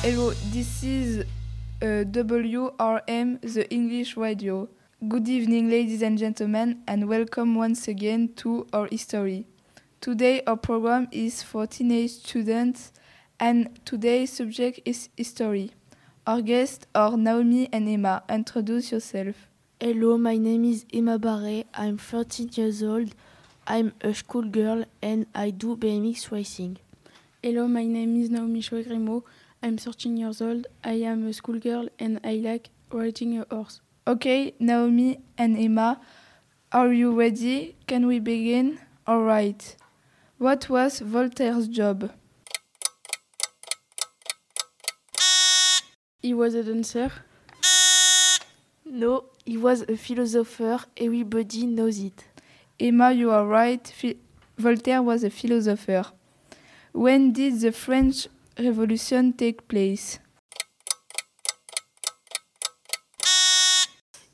Hello, this is uh, WRM, the English radio. Good evening, ladies and gentlemen, and welcome once again to our history. Today, our program is for teenage students, and today's subject is history. Our guests are Naomi and Emma. Introduce yourself. Hello, my name is Emma Barret. I'm 13 years old. I'm a schoolgirl and I do BMX racing. Hello, my name is Naomi Chouegrimo. I'm 13 years old. I am a schoolgirl and I like riding a horse. Okay, Naomi and Emma, are you ready? Can we begin? All right. What was Voltaire's job? He was a dancer. No, he was a philosopher. Everybody knows it. Emma, you are right. Phi- Voltaire was a philosopher. When did the French Revolution take place?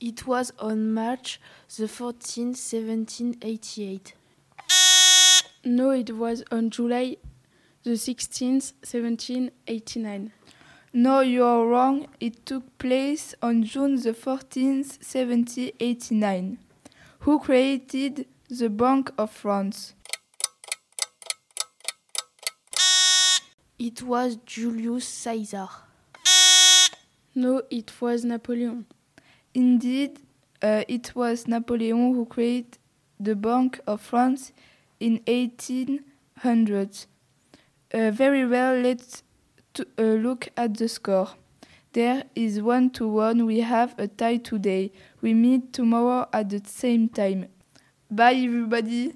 It was on March the 14th, 1788. No, it was on July the 16th, 1789. No, you are wrong. It took place on June the 14th, 1789. Who created the Bank of France? It was Julius Caesar. No, it was Napoleon. Indeed, uh, it was Napoleon who created the Bank of France in 1800. Uh, very well, let's to, uh, look at the score. There is one to one. We have a tie today. We meet tomorrow at the same time. Bye, everybody.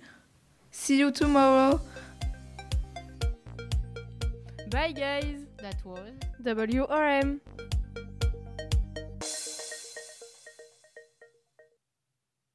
See you tomorrow. Bye guys! That was WRM.